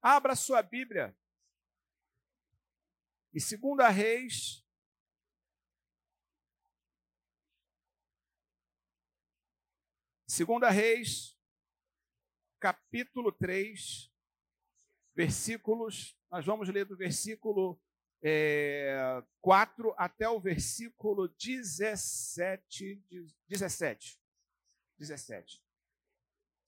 Abra sua Bíblia. Em 2 Reis. Segunda Reis, capítulo 3, versículos, nós vamos ler do versículo é, 4 até o versículo 17. 17. 17.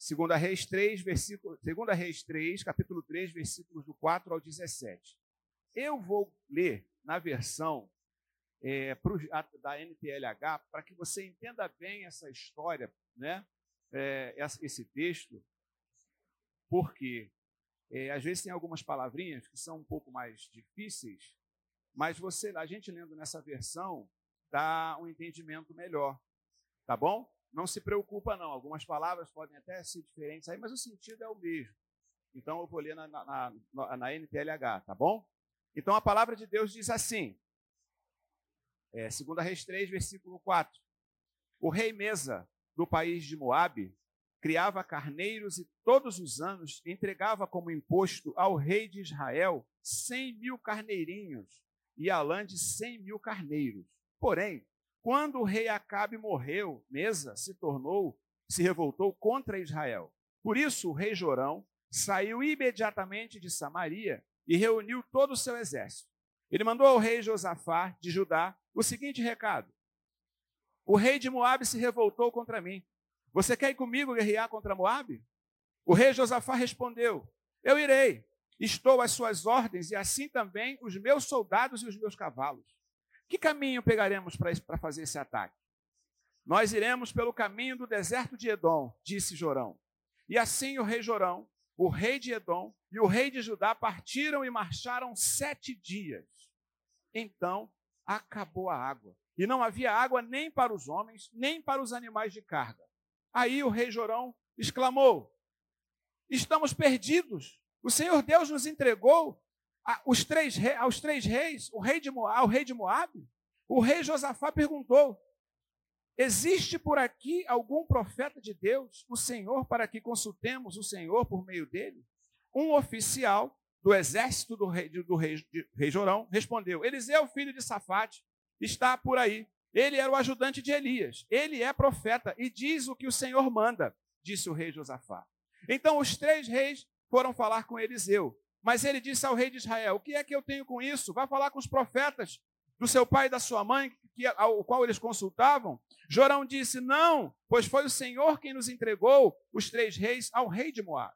Segunda Reis 3, versículo, Segunda Reis 3, capítulo 3, versículos do 4 ao 17. Eu vou ler na versão é, pro, a, da NTLH para que você entenda bem essa história, né? É, esse texto, porque é, às vezes tem algumas palavrinhas que são um pouco mais difíceis, mas você, a gente lendo nessa versão, dá um entendimento melhor, tá bom? Não se preocupa, não. Algumas palavras podem até ser diferentes aí, mas o sentido é o mesmo. Então eu vou ler na, na, na, na NTLH, tá bom? Então a palavra de Deus diz assim, é, 2 Reis 3, versículo 4. O rei Mesa, do país de Moabe, criava carneiros e todos os anos entregava como imposto ao rei de Israel cem mil carneirinhos e a lã de cem mil carneiros. Porém, quando o rei Acabe morreu, Mesa se tornou, se revoltou contra Israel. Por isso, o rei Jorão saiu imediatamente de Samaria e reuniu todo o seu exército. Ele mandou ao rei Josafá de Judá o seguinte recado: O rei de Moabe se revoltou contra mim. Você quer ir comigo guerrear contra Moabe? O rei Josafá respondeu: Eu irei. Estou às suas ordens e assim também os meus soldados e os meus cavalos. Que caminho pegaremos para fazer esse ataque? Nós iremos pelo caminho do deserto de Edom, disse Jorão. E assim o rei Jorão, o rei de Edom e o rei de Judá partiram e marcharam sete dias. Então acabou a água. E não havia água nem para os homens, nem para os animais de carga. Aí o rei Jorão exclamou: Estamos perdidos. O Senhor Deus nos entregou os três, aos três reis, o rei de Moab, ao rei de Moab, o rei Josafá perguntou: Existe por aqui algum profeta de Deus, o Senhor, para que consultemos o Senhor por meio dele? Um oficial do exército do rei, do rei, de, rei Jorão respondeu: Eliseu, filho de Safate, está por aí. Ele era o ajudante de Elias. Ele é profeta e diz o que o Senhor manda, disse o rei Josafá. Então os três reis foram falar com Eliseu. Mas ele disse ao rei de Israel: O que é que eu tenho com isso? Vá falar com os profetas do seu pai e da sua mãe, que, ao qual eles consultavam. Jorão disse: Não, pois foi o Senhor quem nos entregou os três reis ao rei de Moab.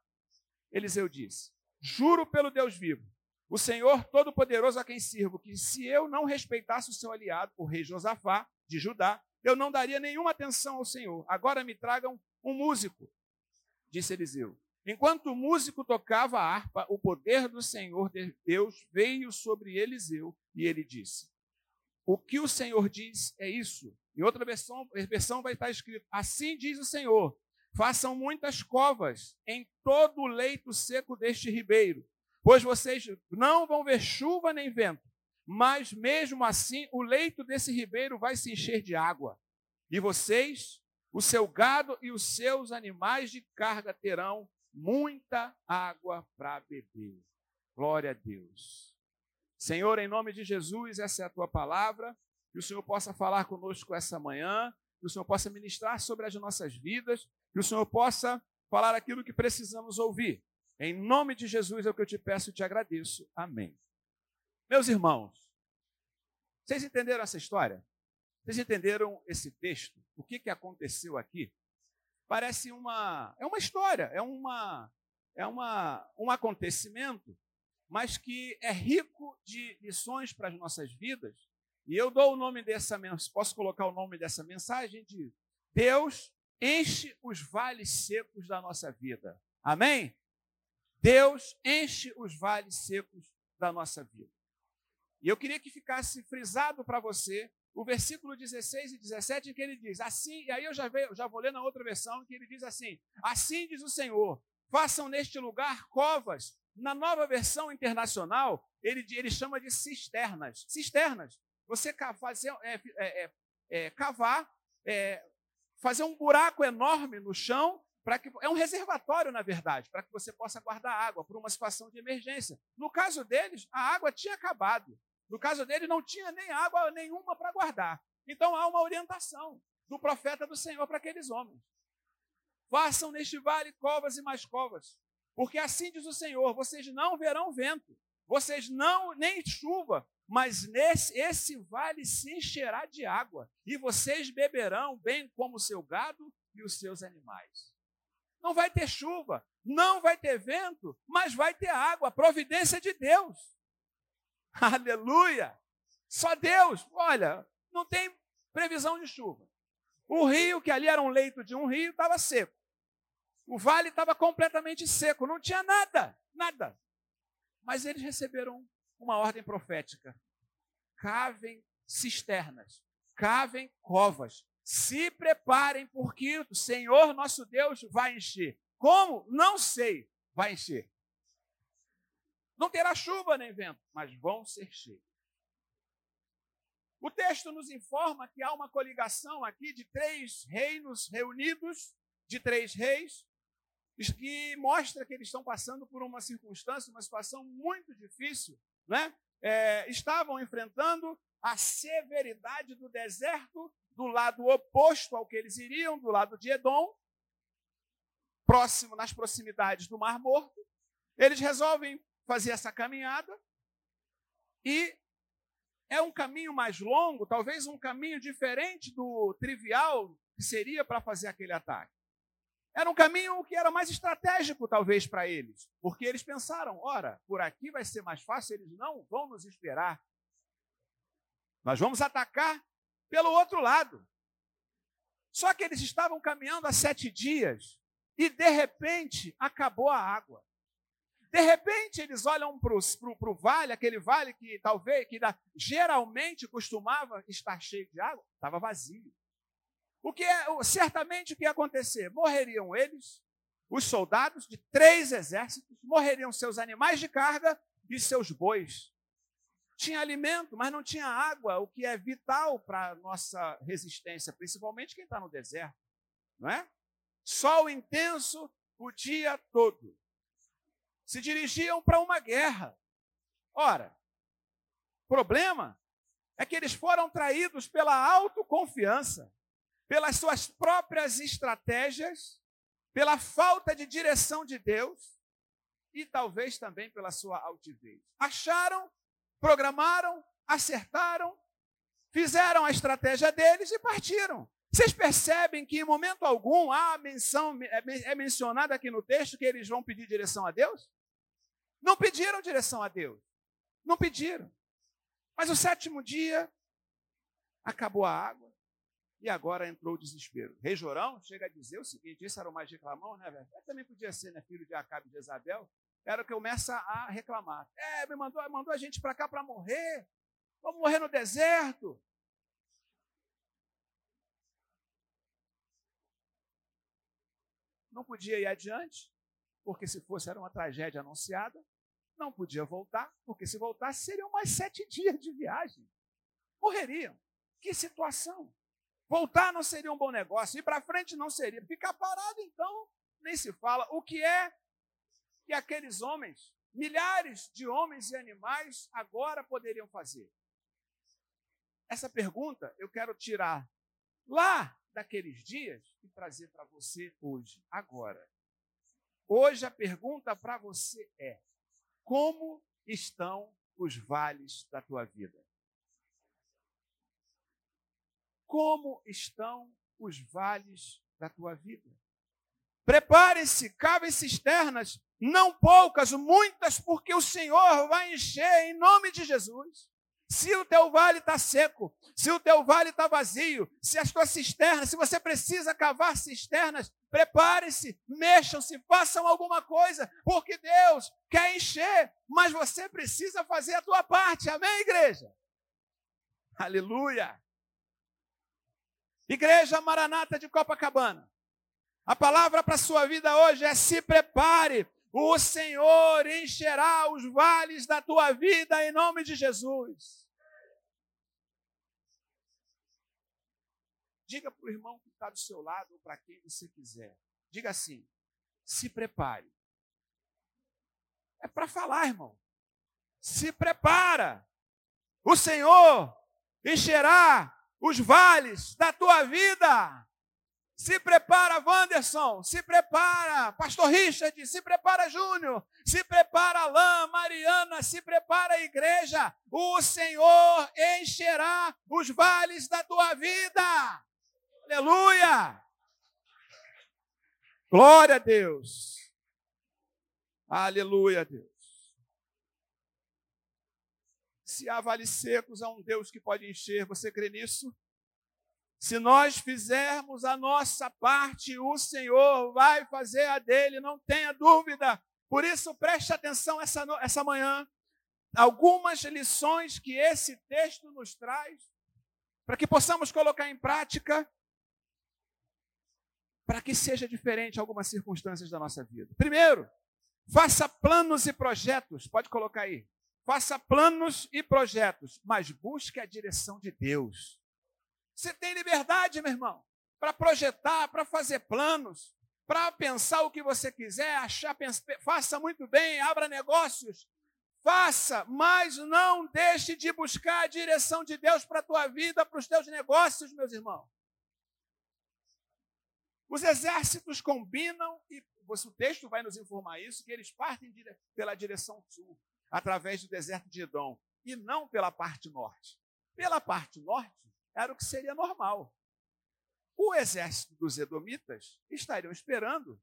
Eliseu disse: Juro pelo Deus vivo, o Senhor Todo-Poderoso a quem sirvo, que se eu não respeitasse o seu aliado, o rei Josafá, de Judá, eu não daria nenhuma atenção ao Senhor. Agora me tragam um músico, disse Eliseu. Enquanto o músico tocava a harpa, o poder do Senhor Deus veio sobre Eliseu e ele disse: O que o Senhor diz é isso. Em outra versão, versão vai estar escrito: Assim diz o Senhor: Façam muitas covas em todo o leito seco deste ribeiro, pois vocês não vão ver chuva nem vento, mas mesmo assim o leito desse ribeiro vai se encher de água. E vocês, o seu gado e os seus animais de carga terão muita água para beber. Glória a Deus. Senhor, em nome de Jesus, essa é a tua palavra. Que o Senhor possa falar conosco essa manhã, que o Senhor possa ministrar sobre as nossas vidas, que o Senhor possa falar aquilo que precisamos ouvir. Em nome de Jesus é o que eu te peço e te agradeço. Amém. Meus irmãos, vocês entenderam essa história? Vocês entenderam esse texto? O que, que aconteceu aqui? Parece uma é uma história, é uma é uma um acontecimento, mas que é rico de lições para as nossas vidas. E eu dou o nome dessa mensagem, posso colocar o nome dessa mensagem de Deus enche os vales secos da nossa vida. Amém? Deus enche os vales secos da nossa vida. E eu queria que ficasse frisado para você o versículo 16 e 17, em que ele diz assim, e aí eu já, veio, já vou ler na outra versão, que ele diz assim: Assim diz o Senhor, façam neste lugar covas. Na nova versão internacional, ele, ele chama de cisternas. Cisternas. Você fazer, é, é, é, é, cavar, é, fazer um buraco enorme no chão para que é um reservatório, na verdade, para que você possa guardar água para uma situação de emergência. No caso deles, a água tinha acabado. No caso deles, não tinha nem água nenhuma para guardar. Então há uma orientação do profeta do Senhor para aqueles homens. Façam neste vale covas e mais covas, porque assim diz o Senhor: vocês não verão vento, vocês não nem chuva, mas nesse esse vale se encherá de água, e vocês beberão, bem como o seu gado e os seus animais. Não vai ter chuva, não vai ter vento, mas vai ter água, providência de Deus. Aleluia! Só Deus, olha, não tem previsão de chuva. O rio, que ali era um leito de um rio, estava seco. O vale estava completamente seco, não tinha nada, nada. Mas eles receberam uma ordem profética: cavem cisternas, cavem covas, se preparem, porque o Senhor nosso Deus vai encher. Como? Não sei. Vai encher. Não terá chuva nem vento, mas vão ser cheios. O texto nos informa que há uma coligação aqui de três reinos reunidos, de três reis, que mostra que eles estão passando por uma circunstância, uma situação muito difícil, né? É, estavam enfrentando a severidade do deserto do lado oposto ao que eles iriam, do lado de Edom, próximo nas proximidades do Mar Morto. Eles resolvem fazer essa caminhada e é um caminho mais longo, talvez um caminho diferente do trivial que seria para fazer aquele ataque. Era um caminho que era mais estratégico, talvez, para eles, porque eles pensaram: ora, por aqui vai ser mais fácil, eles não vão nos esperar. Nós vamos atacar pelo outro lado. Só que eles estavam caminhando há sete dias e, de repente, acabou a água. De repente, eles olham para o vale, aquele vale que talvez, que geralmente costumava estar cheio de água, estava vazio. O que é, certamente o que ia acontecer? Morreriam eles, os soldados de três exércitos, morreriam seus animais de carga e seus bois. Tinha alimento, mas não tinha água, o que é vital para a nossa resistência, principalmente quem está no deserto, não é? Sol intenso o dia todo. Se dirigiam para uma guerra. Ora, problema é que eles foram traídos pela autoconfiança, pelas suas próprias estratégias, pela falta de direção de Deus e talvez também pela sua altivez. Acharam programaram, acertaram, fizeram a estratégia deles e partiram. Vocês percebem que em momento algum há menção, é, é mencionado aqui no texto que eles vão pedir direção a Deus? Não pediram direção a Deus. Não pediram. Mas o sétimo dia acabou a água e agora entrou o desespero. Rei Jorão chega a dizer o seguinte: esse era o mais reclamão, né, velho? Também podia ser, né, filho de Acabe de Isabel era o que começa a reclamar. É, me mandou, mandou a gente para cá para morrer. Vamos morrer no deserto. Não podia ir adiante, porque se fosse era uma tragédia anunciada. Não podia voltar, porque se voltasse seriam mais sete dias de viagem. Morreriam. Que situação. Voltar não seria um bom negócio, ir para frente não seria. Ficar parado, então, nem se fala. O que é que aqueles homens, milhares de homens e animais, agora poderiam fazer? Essa pergunta eu quero tirar lá daqueles dias e trazer para você hoje, agora. Hoje a pergunta para você é: como estão os vales da tua vida? Como estão os vales da tua vida? Preparem-se, cavem cisternas, não poucas, muitas, porque o Senhor vai encher em nome de Jesus. Se o teu vale está seco, se o teu vale está vazio, se as tuas cisternas, se você precisa cavar cisternas, preparem-se, mexam-se, façam alguma coisa, porque Deus quer encher, mas você precisa fazer a tua parte. Amém, igreja? Aleluia. Igreja Maranata de Copacabana. A palavra para a sua vida hoje é se prepare, o Senhor encherá os vales da tua vida em nome de Jesus. Diga para o irmão que está do seu lado, ou para quem você quiser. Diga assim: se prepare. É para falar, irmão. Se prepara. O Senhor encherá os vales da tua vida. Se prepara, Wanderson. Se prepara, Pastor Richard. Se prepara, Júnior. Se prepara, Alain, Mariana. Se prepara, igreja. O Senhor encherá os vales da tua vida. Aleluia. Glória a Deus. Aleluia, Deus. Se há vales secos, há um Deus que pode encher. Você crê nisso? Se nós fizermos a nossa parte, o Senhor vai fazer a dele, não tenha dúvida. Por isso, preste atenção essa, essa manhã. Algumas lições que esse texto nos traz, para que possamos colocar em prática, para que seja diferente algumas circunstâncias da nossa vida. Primeiro, faça planos e projetos. Pode colocar aí. Faça planos e projetos, mas busque a direção de Deus. Você tem liberdade, meu irmão, para projetar, para fazer planos, para pensar o que você quiser, achar, faça muito bem, abra negócios, faça, mas não deixe de buscar a direção de Deus para a tua vida, para os teus negócios, meus irmãos. Os exércitos combinam, e o texto vai nos informar isso, que eles partem pela direção sul, através do deserto de Edom, e não pela parte norte. Pela parte norte, era o que seria normal. O exército dos Edomitas estariam esperando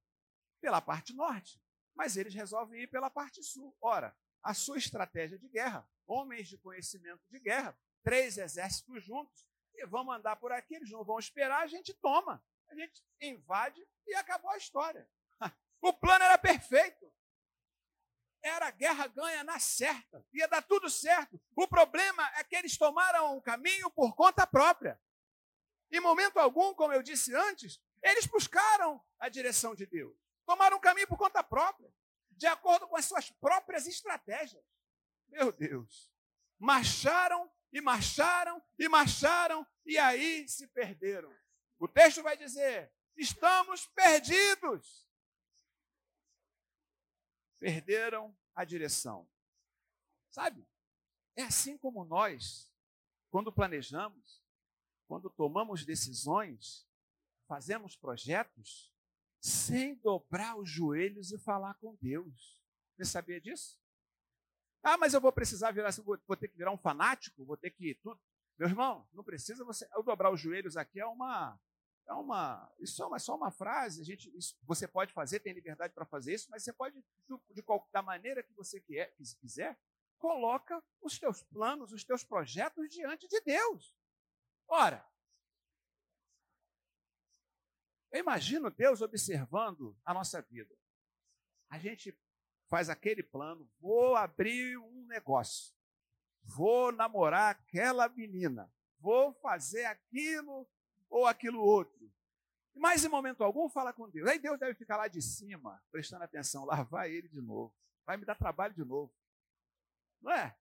pela parte norte, mas eles resolvem ir pela parte sul. Ora, a sua estratégia de guerra, homens de conhecimento de guerra, três exércitos juntos, e vamos andar por aqui, eles não vão esperar, a gente toma, a gente invade e acabou a história. O plano era perfeito. Era guerra ganha na certa. Ia dar tudo certo. O problema é que eles tomaram um caminho por conta própria. Em momento algum, como eu disse antes, eles buscaram a direção de Deus. Tomaram um caminho por conta própria, de acordo com as suas próprias estratégias. Meu Deus. Marcharam e marcharam e marcharam e aí se perderam. O texto vai dizer: estamos perdidos perderam a direção. Sabe? É assim como nós, quando planejamos, quando tomamos decisões, fazemos projetos, sem dobrar os joelhos e falar com Deus. Você sabia disso? Ah, mas eu vou precisar virar, vou, vou ter que virar um fanático, vou ter que tudo. Meu irmão, não precisa você. Eu dobrar os joelhos aqui é uma é uma, isso é só uma frase, a gente, isso, você pode fazer, tem liberdade para fazer isso, mas você pode, de, qual, da maneira que você quer, quiser, coloca os teus planos, os teus projetos diante de Deus. Ora, eu imagino Deus observando a nossa vida. A gente faz aquele plano, vou abrir um negócio, vou namorar aquela menina, vou fazer aquilo ou aquilo outro. Mas em momento algum fala com Deus. Aí Deus deve ficar lá de cima, prestando atenção. Lá vai ele de novo. Vai me dar trabalho de novo. Não é?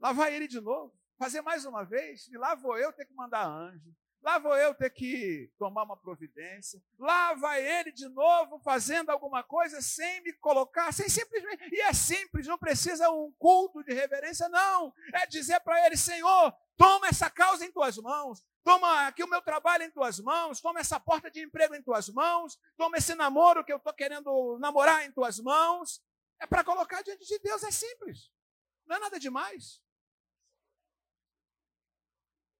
Lá vai ele de novo. Fazer mais uma vez. E lá vou eu ter que mandar anjo. Lá vou eu ter que tomar uma providência. Lá vai ele de novo fazendo alguma coisa sem me colocar, sem simplesmente. E é simples, não precisa um culto de reverência, não. É dizer para ele: Senhor, toma essa causa em tuas mãos. Toma aqui o meu trabalho em tuas mãos, toma essa porta de emprego em tuas mãos, toma esse namoro que eu estou querendo namorar em tuas mãos. É para colocar diante de Deus, é simples. Não é nada demais.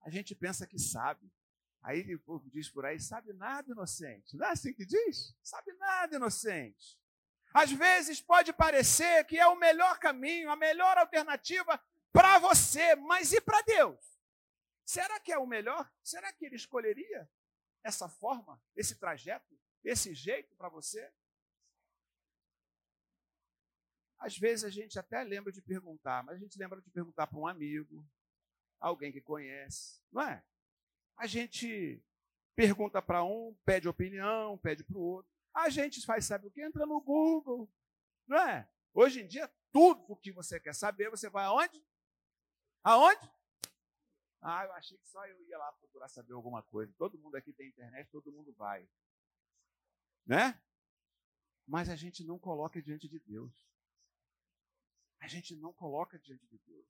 A gente pensa que sabe. Aí o povo diz por aí, sabe nada, inocente. Não é assim que diz? Sabe nada, inocente. Às vezes pode parecer que é o melhor caminho, a melhor alternativa para você, mas e para Deus? Será que é o melhor? Será que ele escolheria essa forma, esse trajeto, esse jeito para você? Às vezes a gente até lembra de perguntar, mas a gente lembra de perguntar para um amigo, alguém que conhece, não é? A gente pergunta para um, pede opinião, pede para o outro. A gente faz, sabe o que? Entra no Google, não é? Hoje em dia, tudo o que você quer saber, você vai aonde? Aonde? Ah, eu achei que só eu ia lá procurar saber alguma coisa. Todo mundo aqui tem internet, todo mundo vai. Né? mas a gente não coloca diante de Deus. A gente não coloca diante de Deus.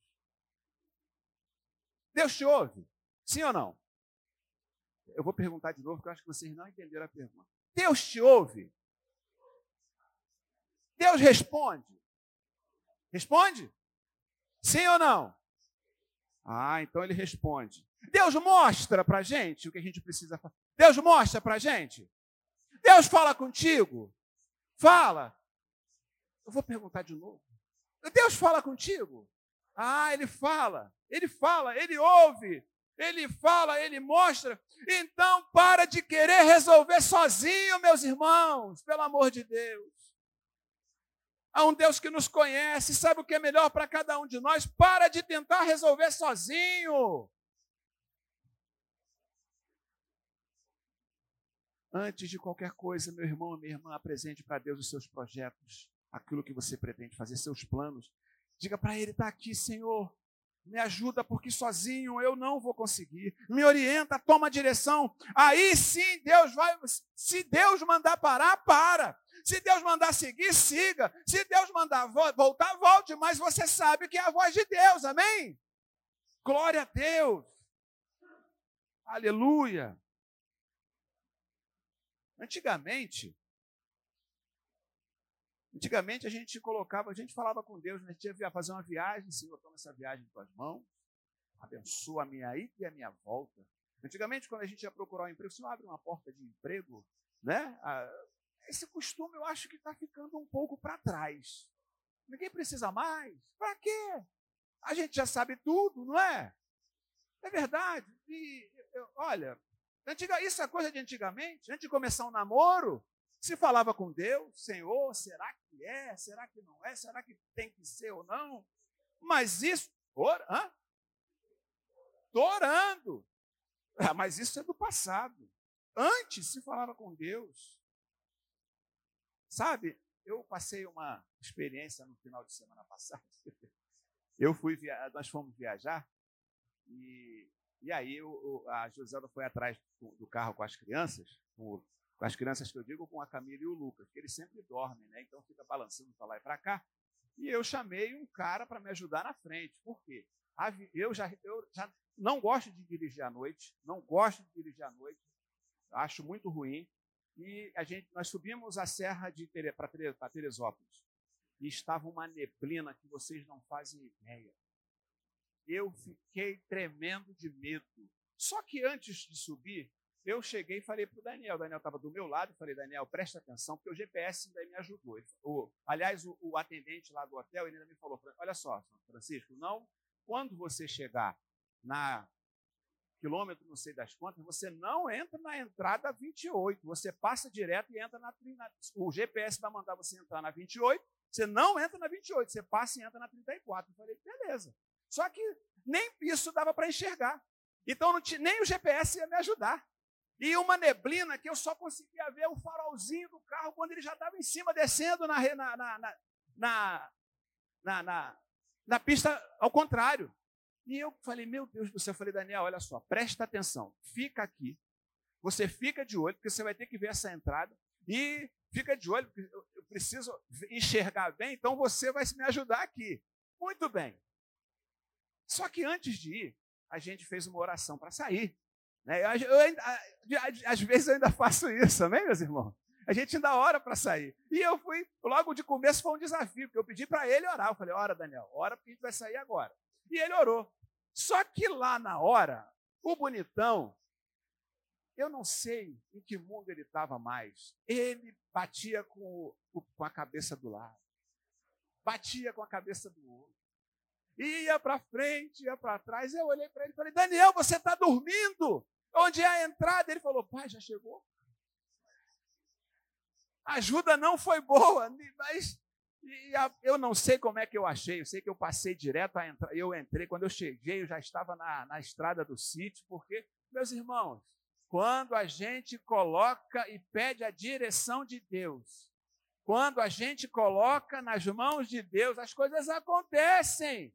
Deus te ouve? Sim ou não? Eu vou perguntar de novo, porque eu acho que vocês não entenderam a pergunta. Deus te ouve? Deus responde? Responde? Sim ou não? Ah, então ele responde. Deus mostra para gente o que a gente precisa fazer. Deus mostra para gente. Deus fala contigo. Fala. Eu vou perguntar de novo. Deus fala contigo? Ah, ele fala. Ele fala, ele ouve. Ele fala, ele mostra. Então, para de querer resolver sozinho, meus irmãos, pelo amor de Deus. Há um Deus que nos conhece, sabe o que é melhor para cada um de nós. Para de tentar resolver sozinho. Antes de qualquer coisa, meu irmão, minha irmã, apresente para Deus os seus projetos, aquilo que você pretende fazer, seus planos. Diga para Ele: está aqui, Senhor. Me ajuda, porque sozinho eu não vou conseguir. Me orienta, toma direção. Aí sim Deus vai. Se Deus mandar parar, para. Se Deus mandar seguir, siga. Se Deus mandar voltar, volte. Mas você sabe que é a voz de Deus, amém? Glória a Deus. Aleluia. Antigamente, antigamente a gente colocava, a gente falava com Deus, né? a gente ia fazer uma viagem, Senhor, toma essa viagem em tuas mãos, abençoa a minha ida e a minha volta. Antigamente, quando a gente ia procurar um emprego, o Senhor abre uma porta de emprego, né? Esse costume eu acho que está ficando um pouco para trás. Ninguém precisa mais. Para quê? A gente já sabe tudo, não é? É verdade. E, eu, olha, antiga, isso é coisa de antigamente. Antes de começar um namoro, se falava com Deus, Senhor, será é? Será que não é? Será que tem que ser ou não? Mas isso, or, hã? Orando. Ah, mas isso é do passado. Antes se falava com Deus. Sabe, eu passei uma experiência no final de semana passada. Eu fui, via... nós fomos viajar e, e aí a Joselda foi atrás do carro com as crianças, com, com, as crianças que eu digo, com a Camila e o Lucas, que eles sempre dormem, né? Então fica balançando para lá e para cá. E eu chamei um cara para me ajudar na frente. Por quê? Eu já, eu já não gosto de dirigir à noite, não gosto de dirigir à noite, acho muito ruim e a gente, nós subimos a serra para Teresópolis e estava uma neblina que vocês não fazem ideia. Eu fiquei tremendo de medo. Só que antes de subir, eu cheguei e falei para o Daniel. O Daniel estava do meu lado falei, Daniel, presta atenção, porque o GPS ainda me ajudou. O, aliás, o, o, atendente lá do hotel ele ainda me falou: olha só, Francisco, não, quando você chegar na quilômetro, não sei das quantas, você não entra na entrada 28, você passa direto e entra na, na o GPS vai mandar você entrar na 28, você não entra na 28, você passa e entra na 34. Eu falei, beleza. Só que nem isso dava para enxergar. Então tinha, nem o GPS ia me ajudar. E uma neblina que eu só conseguia ver o farolzinho do carro quando ele já estava em cima, descendo na, na, na, na, na, pista ao contrário. E eu falei, meu Deus do céu, eu falei, Daniel, olha só, presta atenção, fica aqui. Você fica de olho, porque você vai ter que ver essa entrada. E fica de olho, porque eu preciso enxergar bem, então você vai me ajudar aqui. Muito bem. Só que antes de ir, a gente fez uma oração para sair. Né? Eu, às vezes eu ainda faço isso, amém, meus irmãos? A gente ainda ora para sair. E eu fui, logo de começo foi um desafio, porque eu pedi para ele orar. Eu falei, ora, Daniel, ora porque a gente vai sair agora. E ele orou. Só que lá na hora, o bonitão, eu não sei em que mundo ele estava mais. Ele batia com, com a cabeça do lado, batia com a cabeça do outro. Ia para frente, ia para trás. Eu olhei para ele e falei: Daniel, você está dormindo? Onde é a entrada? Ele falou: Pai, já chegou. A ajuda não foi boa, mas eu não sei como é que eu achei, eu sei que eu passei direto a entrar. Eu entrei, quando eu cheguei, eu já estava na, na estrada do sítio, porque, meus irmãos, quando a gente coloca e pede a direção de Deus, quando a gente coloca nas mãos de Deus, as coisas acontecem.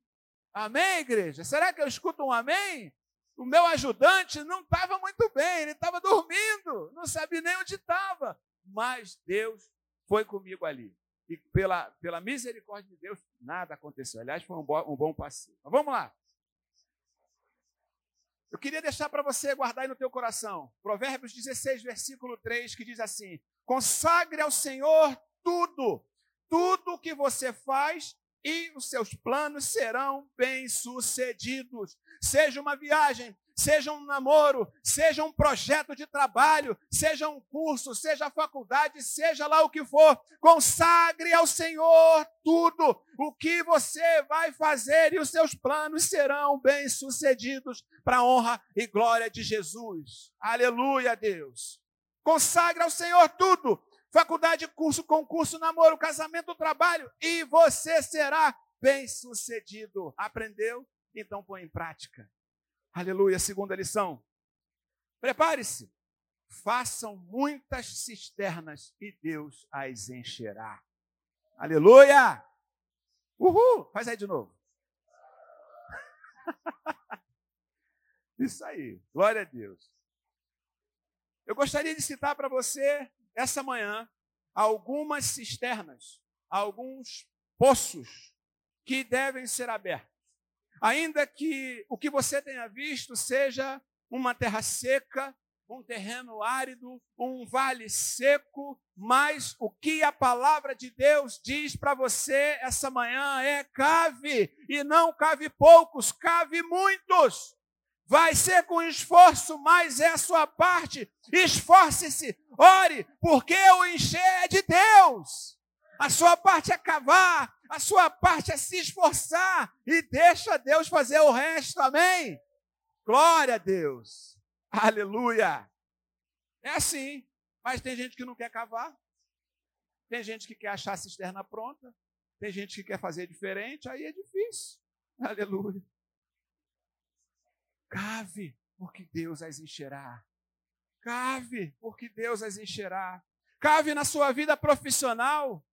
Amém, igreja? Será que eu escuto um amém? O meu ajudante não estava muito bem, ele estava dormindo, não sabia nem onde estava. Mas Deus foi comigo ali. E pela, pela misericórdia de Deus, nada aconteceu. Aliás, foi um, bo, um bom passeio. Mas vamos lá. Eu queria deixar para você guardar aí no teu coração. Provérbios 16, versículo 3, que diz assim: Consagre ao Senhor tudo, tudo que você faz e os seus planos serão bem-sucedidos. Seja uma viagem, seja um namoro, seja um projeto de trabalho, seja um curso, seja faculdade, seja lá o que for, consagre ao Senhor tudo o que você vai fazer e os seus planos serão bem-sucedidos para a honra e glória de Jesus. Aleluia, Deus. Consagre ao Senhor tudo. Faculdade, curso, concurso, namoro, casamento, trabalho, e você será bem-sucedido. Aprendeu? Então põe em prática. Aleluia, segunda lição. Prepare-se. Façam muitas cisternas e Deus as encherá. Aleluia! Uhul! Faz aí de novo. Isso aí. Glória a Deus. Eu gostaria de citar para você, essa manhã, algumas cisternas, alguns poços que devem ser abertos. Ainda que o que você tenha visto seja uma terra seca, um terreno árido, um vale seco, mas o que a palavra de Deus diz para você essa manhã é cave, e não cave poucos, cave muitos. Vai ser com esforço, mas é a sua parte. Esforce-se, ore, porque o encher é de Deus. A sua parte é cavar, a sua parte é se esforçar e deixa Deus fazer o resto, amém? Glória a Deus, aleluia. É assim, mas tem gente que não quer cavar, tem gente que quer achar a cisterna pronta, tem gente que quer fazer diferente, aí é difícil, aleluia. Cave, porque Deus as encherá. Cave, porque Deus as encherá. Cave na sua vida profissional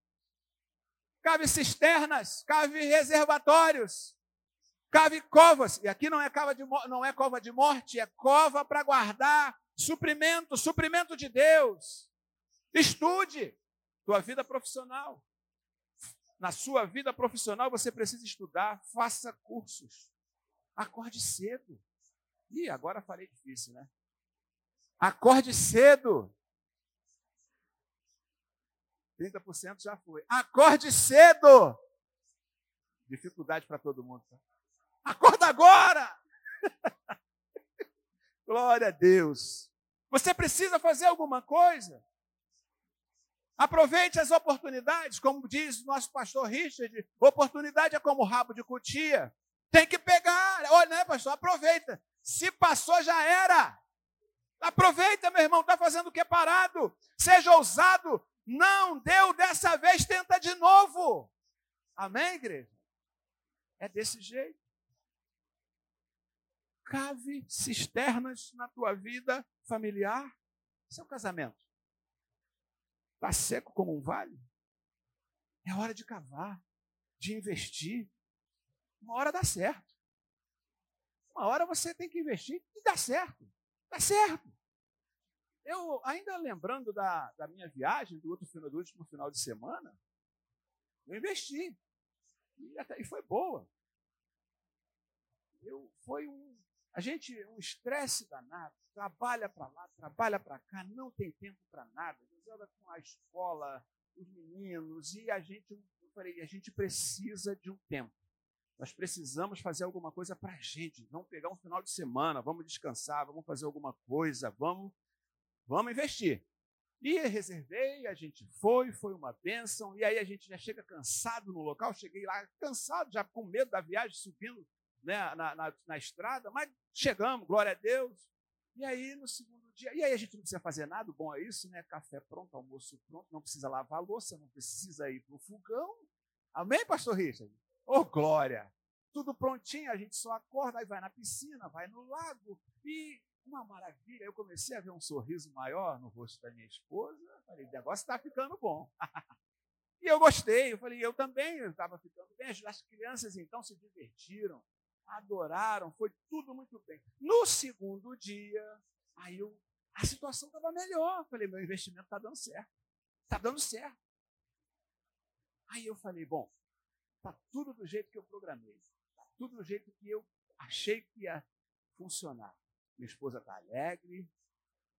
cave cisternas, cave reservatórios, cave covas. E aqui não é, cova de, não é cova de morte, é cova para guardar suprimento, suprimento de Deus. Estude tua vida profissional. Na sua vida profissional você precisa estudar, faça cursos. Acorde cedo. Ih, agora falei difícil, né? Acorde cedo. 30% já foi. Acorde cedo. Dificuldade para todo mundo. Tá? Acorda agora! Glória a Deus. Você precisa fazer alguma coisa. Aproveite as oportunidades, como diz o nosso pastor Richard, oportunidade é como rabo de cutia. Tem que pegar. Olha, né, pastor? Aproveita. Se passou, já era. Aproveita, meu irmão, está fazendo o que parado. Seja ousado, não deu dessa vez, tenta de novo. Amém, igreja? É desse jeito. Cave cisternas na tua vida familiar. Seu casamento está seco como um vale? É hora de cavar, de investir. Uma hora dá certo. Uma hora você tem que investir e dá certo. Dá certo. Eu, ainda lembrando da, da minha viagem, do, outro, do último final de semana, eu investi. E, até, e foi boa. Eu, foi um, a gente, um estresse danado, trabalha para lá, trabalha para cá, não tem tempo para nada, resolve com a escola, os meninos, e a gente, eu falei, a gente precisa de um tempo. Nós precisamos fazer alguma coisa para a gente. Vamos pegar um final de semana, vamos descansar, vamos fazer alguma coisa, vamos Vamos investir. E reservei, a gente foi, foi uma bênção, e aí a gente já chega cansado no local, cheguei lá cansado, já com medo da viagem, subindo né, na, na, na estrada, mas chegamos, glória a Deus. E aí, no segundo dia, e aí a gente não precisa fazer nada, bom é isso, né? Café pronto, almoço pronto, não precisa lavar a louça, não precisa ir para o fogão. Amém, pastor Richard? Ô, oh, glória! Tudo prontinho, a gente só acorda, aí vai na piscina, vai no lago, e uma maravilha. Eu comecei a ver um sorriso maior no rosto da minha esposa. Falei, o negócio está ficando bom. e eu gostei. Eu falei, eu também estava ficando bem. As crianças então se divertiram, adoraram, foi tudo muito bem. No segundo dia, aí eu, a situação estava melhor. Eu falei, meu investimento está dando certo. Está dando certo. Aí eu falei, bom, tá tudo do jeito que eu programei. Tá tudo do jeito que eu achei que ia funcionar. Minha esposa tá alegre.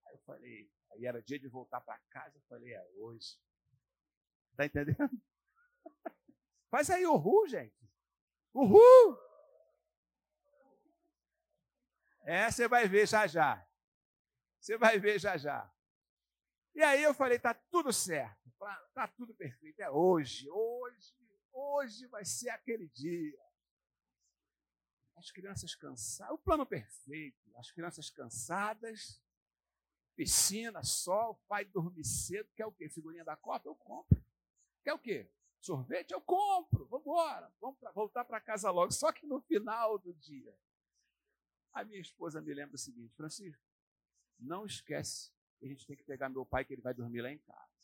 Aí eu falei, aí era dia de voltar para casa, eu falei, é hoje. Tá entendendo? Faz aí ru, gente. Uhul! É, você vai ver já já. Você vai ver já já. E aí eu falei, tá tudo certo, tá, tá tudo perfeito. É hoje, hoje, hoje vai ser aquele dia. As crianças cansadas, o plano perfeito, as crianças cansadas, piscina, sol, pai dormir cedo, quer o quê? Figurinha da Copa? Eu compro. Quer o quê? Sorvete? Eu compro. Vamos embora. Vamos voltar para casa logo. Só que no final do dia, a minha esposa me lembra o seguinte, Francisco, não esquece que a gente tem que pegar meu pai que ele vai dormir lá em casa.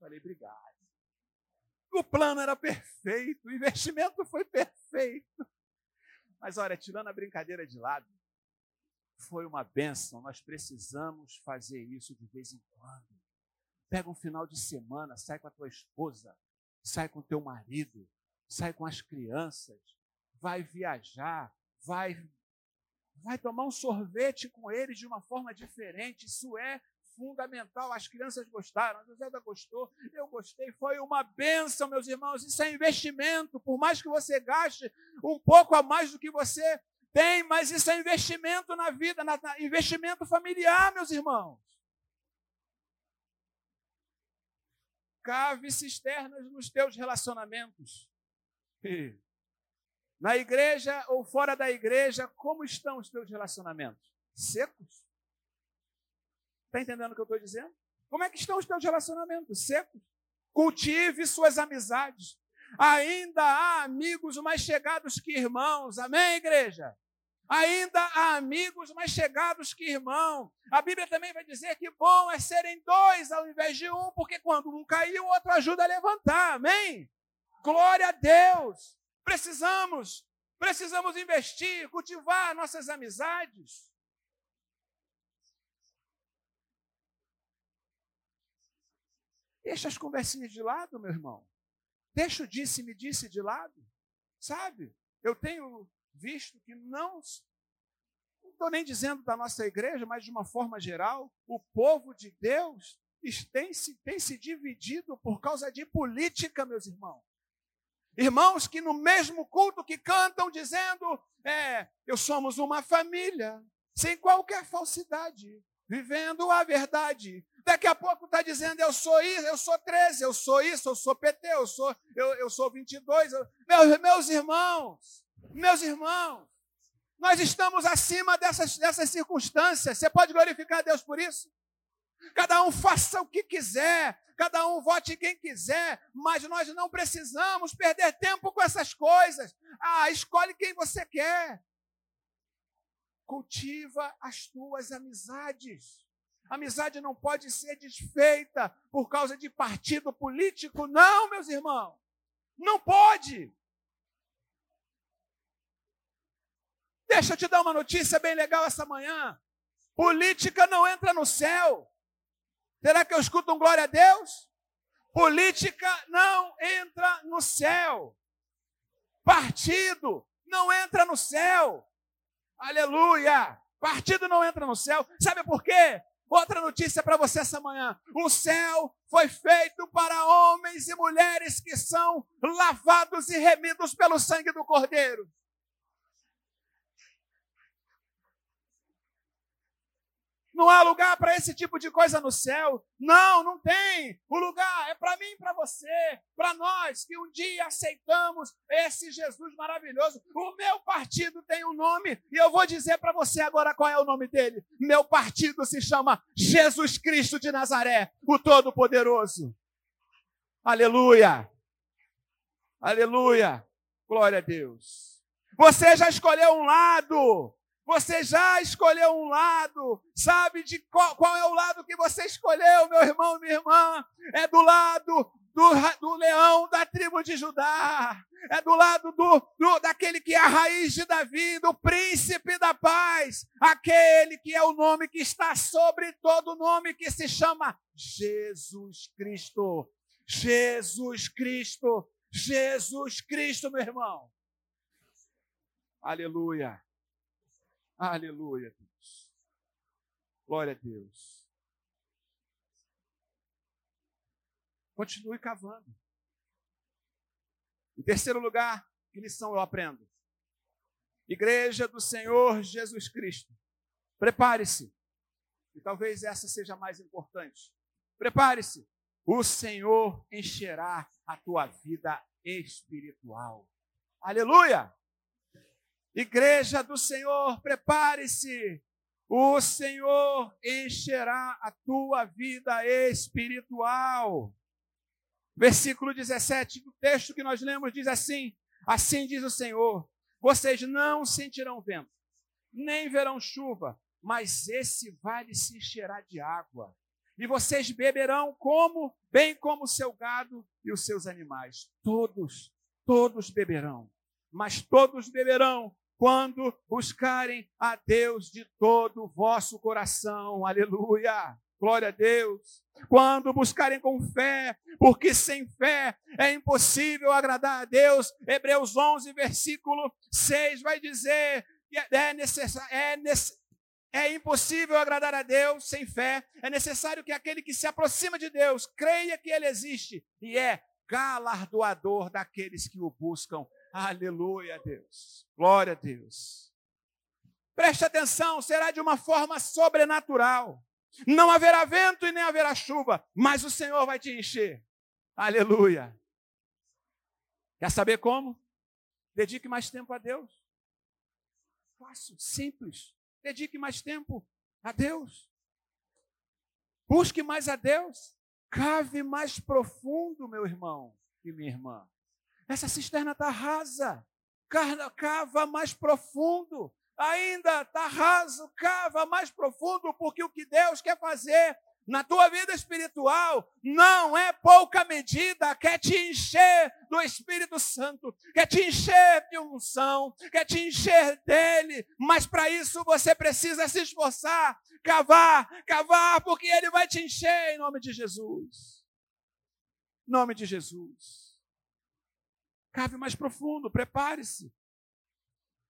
Falei, obrigado. O plano era perfeito, o investimento foi perfeito. Mas olha, tirando a brincadeira de lado, foi uma benção. Nós precisamos fazer isso de vez em quando. Pega um final de semana, sai com a tua esposa, sai com o teu marido, sai com as crianças, vai viajar, vai vai tomar um sorvete com eles de uma forma diferente. Isso é fundamental. As crianças gostaram, a José gostou, eu gostei. Foi uma benção, meus irmãos. Isso é investimento. Por mais que você gaste um pouco a mais do que você tem, mas isso é investimento na vida, na, na, investimento familiar, meus irmãos. Cave cisternas nos teus relacionamentos. Na igreja ou fora da igreja, como estão os teus relacionamentos? Secos? Está entendendo o que eu estou dizendo? Como é que estão os teus relacionamentos? Secos? Cultive suas amizades. Ainda há amigos mais chegados que irmãos. Amém, igreja? Ainda há amigos mais chegados que irmão. A Bíblia também vai dizer que bom é serem dois ao invés de um, porque quando um caiu, o outro ajuda a levantar. Amém? Glória a Deus. Precisamos, precisamos investir, cultivar nossas amizades. Deixa as conversinhas de lado, meu irmão. Deixa o disse-me disse de lado. Sabe? Eu tenho visto que não não estou nem dizendo da nossa igreja, mas de uma forma geral, o povo de Deus tem se, tem se dividido por causa de política, meus irmãos. Irmãos que no mesmo culto que cantam dizendo, é, eu somos uma família, sem qualquer falsidade, vivendo a verdade. Daqui a pouco está dizendo, eu sou isso, eu sou 13, eu sou isso, eu sou PT, eu sou, eu, eu sou 22. Eu, meus, meus irmãos, meus irmãos, nós estamos acima dessas, dessas circunstâncias. Você pode glorificar a Deus por isso? Cada um faça o que quiser, cada um vote quem quiser, mas nós não precisamos perder tempo com essas coisas. Ah, escolhe quem você quer. Cultiva as tuas amizades. Amizade não pode ser desfeita por causa de partido político, não, meus irmãos. Não pode. Deixa eu te dar uma notícia bem legal essa manhã. Política não entra no céu. Será que eu escuto um glória a Deus? Política não entra no céu. Partido não entra no céu. Aleluia! Partido não entra no céu. Sabe por quê? Outra notícia para você essa manhã. O céu foi feito para homens e mulheres que são lavados e remidos pelo sangue do Cordeiro. Não há lugar para esse tipo de coisa no céu. Não, não tem. O lugar é para mim para você, para nós que um dia aceitamos esse Jesus maravilhoso. O meu partido tem um nome e eu vou dizer para você agora qual é o nome dele. Meu partido se chama Jesus Cristo de Nazaré, o Todo-Poderoso. Aleluia. Aleluia. Glória a Deus. Você já escolheu um lado. Você já escolheu um lado, sabe de qual, qual, é o lado que você escolheu, meu irmão, minha irmã? É do lado do, do leão da tribo de Judá, é do lado do, do, daquele que é a raiz de Davi, do príncipe da paz, aquele que é o nome que está sobre todo nome, que se chama Jesus Cristo. Jesus Cristo, Jesus Cristo, meu irmão. Aleluia. Aleluia, Deus. Glória a Deus. Continue cavando. Em terceiro lugar, que lição eu aprendo? Igreja do Senhor Jesus Cristo. Prepare-se. E talvez essa seja mais importante. Prepare-se. O Senhor encherá a tua vida espiritual. Aleluia! Igreja do Senhor, prepare-se. O Senhor encherá a tua vida espiritual. Versículo 17 do texto que nós lemos diz assim: Assim diz o Senhor: Vocês não sentirão vento, nem verão chuva, mas esse vale se encherá de água. E vocês beberão como, bem como o seu gado e os seus animais. Todos, todos beberão. Mas todos beberão quando buscarem a Deus de todo o vosso coração. Aleluia! Glória a Deus. Quando buscarem com fé, porque sem fé é impossível agradar a Deus. Hebreus 11, versículo 6 vai dizer que é, necessário, é, é impossível agradar a Deus sem fé. É necessário que aquele que se aproxima de Deus creia que Ele existe e é galardoador daqueles que o buscam. Aleluia, Deus. Glória a Deus. Preste atenção, será de uma forma sobrenatural. Não haverá vento e nem haverá chuva, mas o Senhor vai te encher. Aleluia. Quer saber como? Dedique mais tempo a Deus. Fácil, simples. Dedique mais tempo a Deus. Busque mais a Deus. Cave mais profundo, meu irmão e minha irmã. Essa cisterna está rasa. Cava mais profundo. Ainda está raso, cava mais profundo, porque o que Deus quer fazer na tua vida espiritual não é pouca medida, quer te encher do Espírito Santo, quer te encher de unção, quer te encher dele, mas para isso você precisa se esforçar, cavar, cavar, porque ele vai te encher em nome de Jesus. Em nome de Jesus. Cave mais profundo, prepare-se.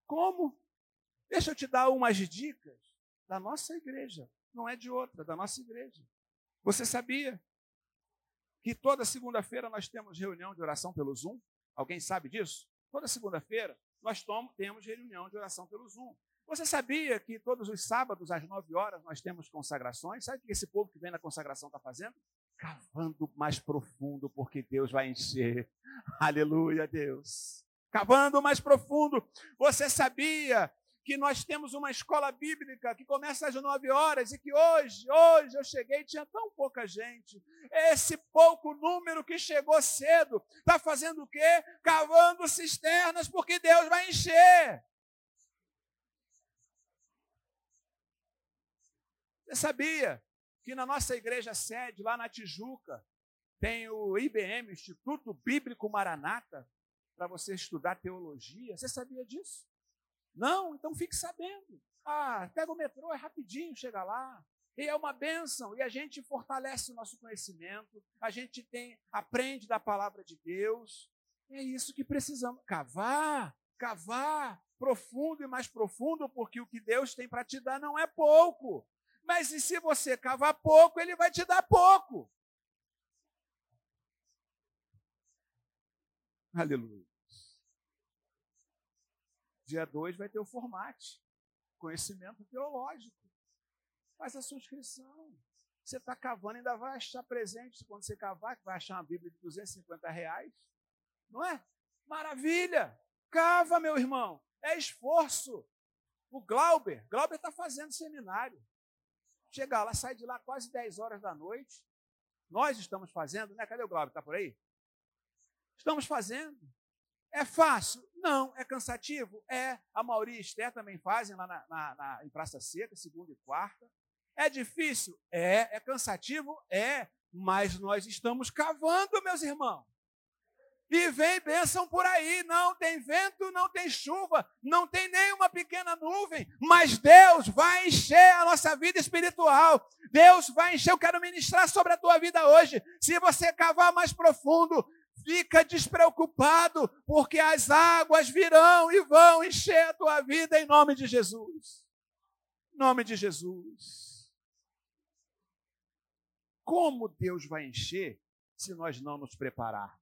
Como? Deixa eu te dar umas dicas da nossa igreja, não é de outra, da nossa igreja. Você sabia que toda segunda-feira nós temos reunião de oração pelo Zoom? Alguém sabe disso? Toda segunda-feira nós temos reunião de oração pelo Zoom. Você sabia que todos os sábados, às nove horas, nós temos consagrações? Sabe o que esse povo que vem na consagração está fazendo? Cavando mais profundo, porque Deus vai encher. Aleluia, Deus. Cavando mais profundo. Você sabia que nós temos uma escola bíblica que começa às nove horas e que hoje, hoje eu cheguei tinha tão pouca gente. Esse pouco número que chegou cedo está fazendo o quê? Cavando cisternas, porque Deus vai encher. Você sabia que na nossa igreja sede, lá na Tijuca, tem o IBM, Instituto Bíblico Maranata, para você estudar teologia. Você sabia disso? Não? Então fique sabendo. Ah, pega o metrô, é rapidinho, chega lá. E é uma bênção, e a gente fortalece o nosso conhecimento, a gente tem, aprende da palavra de Deus. É isso que precisamos. Cavar, cavar, profundo e mais profundo, porque o que Deus tem para te dar não é pouco. Mas e se você cavar pouco, ele vai te dar pouco. Aleluia. Dia 2 vai ter o formate, conhecimento teológico. Faz a sua inscrição. Você está cavando, ainda vai achar presente quando você cavar, que vai achar uma Bíblia de 250 reais. Não é? Maravilha! Cava, meu irmão. É esforço. O Glauber, Glauber está fazendo seminário. Chega lá, sai de lá quase 10 horas da noite. Nós estamos fazendo, né? Cadê o Glauber? Está por aí? Estamos fazendo. É fácil? Não. É cansativo? É. A Mauri e Esther também fazem lá na, na, na, em Praça Seca, segunda e quarta. É difícil? É. É cansativo? É. Mas nós estamos cavando, meus irmãos. E vem bênção por aí. Não tem vento, não tem chuva, não tem nenhuma pequena nuvem, mas Deus vai encher a nossa vida espiritual. Deus vai encher. Eu quero ministrar sobre a tua vida hoje. Se você cavar mais profundo, fica despreocupado, porque as águas virão e vão encher a tua vida em nome de Jesus. Em nome de Jesus. Como Deus vai encher se nós não nos prepararmos?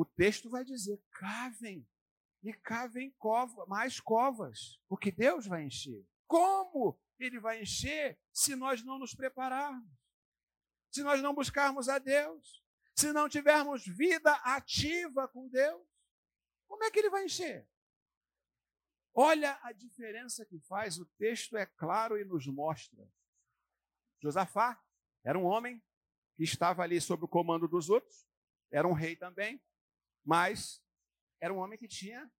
O texto vai dizer: cavem e cavem cova, mais covas, porque Deus vai encher. Como ele vai encher se nós não nos prepararmos? Se nós não buscarmos a Deus? Se não tivermos vida ativa com Deus? Como é que ele vai encher? Olha a diferença que faz, o texto é claro e nos mostra. Josafá era um homem que estava ali sob o comando dos outros, era um rei também, mas era um homem que tinha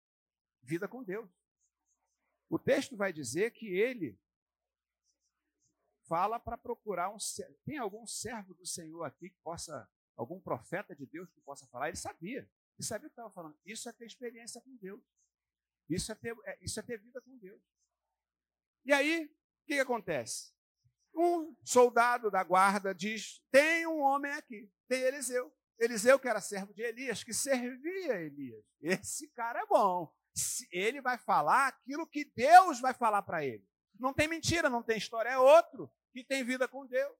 vida com Deus. O texto vai dizer que ele fala para procurar um. Tem algum servo do Senhor aqui que possa, algum profeta de Deus que possa falar? Ele sabia, ele sabia o que estava falando. Isso é ter experiência com Deus. Isso é ter, é, isso é ter vida com Deus. E aí, o que, que acontece? Um soldado da guarda diz: tem um homem aqui, tem Eliseu. Eliseu, que era servo de Elias, que servia Elias. Esse cara é bom. Ele vai falar aquilo que Deus vai falar para ele. Não tem mentira, não tem história, é outro que tem vida com Deus.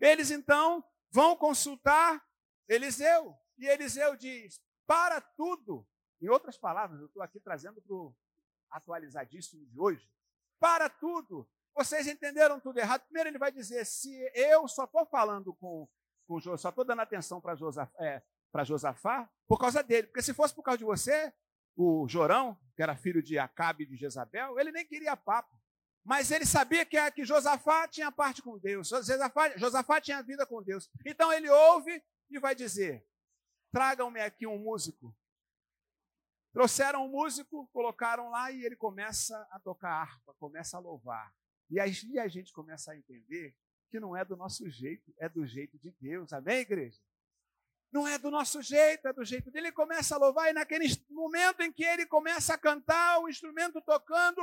Eles então vão consultar Eliseu. E Eliseu diz: para tudo. Em outras palavras, eu estou aqui trazendo para o atualizadíssimo de hoje. Para tudo. Vocês entenderam tudo errado. Primeiro, ele vai dizer: se eu só estou falando com com Josafá, só estou dando atenção para Josafá, é, Josafá por causa dele. Porque se fosse por causa de você, o Jorão, que era filho de Acabe e de Jezabel, ele nem queria papo. Mas ele sabia que, que Josafá tinha parte com Deus. Josafá, Josafá tinha vida com Deus. Então ele ouve e vai dizer: tragam-me aqui um músico. Trouxeram um músico, colocaram lá e ele começa a tocar harpa, começa a louvar. E aí a gente começa a entender que não é do nosso jeito, é do jeito de Deus. Amém, igreja? Não é do nosso jeito, é do jeito dele. Ele começa a louvar, e naquele momento em que ele começa a cantar, o instrumento tocando,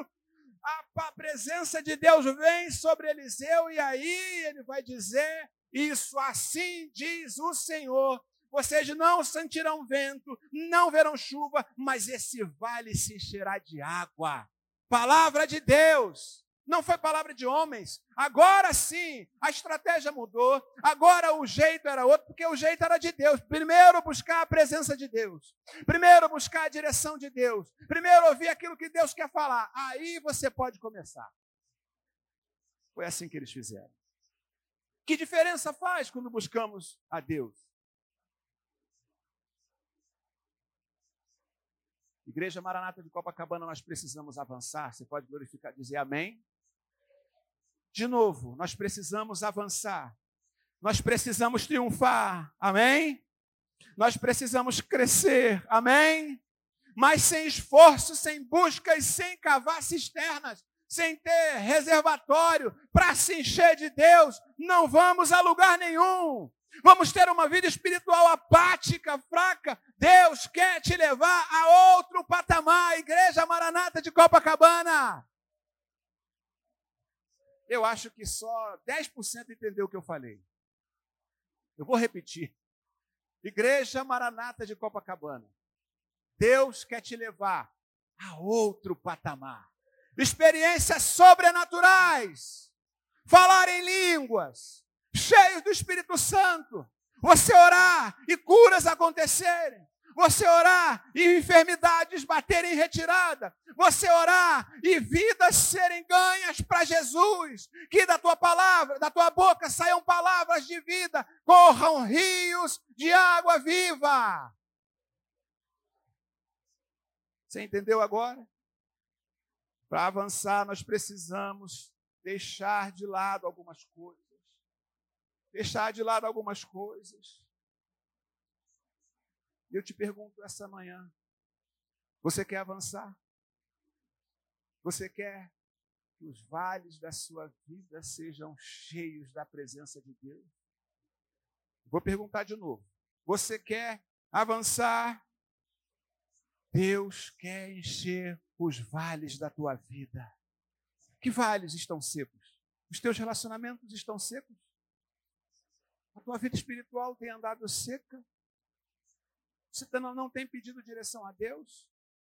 a, a presença de Deus vem sobre Eliseu, e aí ele vai dizer: Isso assim diz o Senhor. Vocês não sentirão vento, não verão chuva, mas esse vale se encherá de água. Palavra de Deus. Não foi palavra de homens. Agora sim, a estratégia mudou. Agora o jeito era outro, porque o jeito era de Deus. Primeiro buscar a presença de Deus. Primeiro buscar a direção de Deus. Primeiro ouvir aquilo que Deus quer falar. Aí você pode começar. Foi assim que eles fizeram. Que diferença faz quando buscamos a Deus? Igreja Maranata de Copacabana, nós precisamos avançar. Você pode glorificar, dizer amém? De novo, nós precisamos avançar. Nós precisamos triunfar. Amém? Nós precisamos crescer. Amém? Mas sem esforço, sem busca e sem cavar cisternas, sem ter reservatório para se encher de Deus, não vamos a lugar nenhum. Vamos ter uma vida espiritual apática, fraca. Deus quer te levar a outro patamar. Igreja Maranata de Copacabana. Eu acho que só 10% entendeu o que eu falei. Eu vou repetir. Igreja Maranata de Copacabana. Deus quer te levar a outro patamar. Experiências sobrenaturais. Falar em línguas. Cheios do Espírito Santo. Você orar e curas acontecerem você orar e enfermidades baterem em retirada, você orar e vidas serem ganhas para Jesus, que da tua palavra, da tua boca saiam palavras de vida, corram rios de água viva. Você entendeu agora? Para avançar, nós precisamos deixar de lado algumas coisas. Deixar de lado algumas coisas. Eu te pergunto essa manhã: você quer avançar? Você quer que os vales da sua vida sejam cheios da presença de Deus? Vou perguntar de novo. Você quer avançar? Deus quer encher os vales da tua vida. Que vales estão secos? Os teus relacionamentos estão secos? A tua vida espiritual tem andado seca? Você não tem pedido direção a Deus?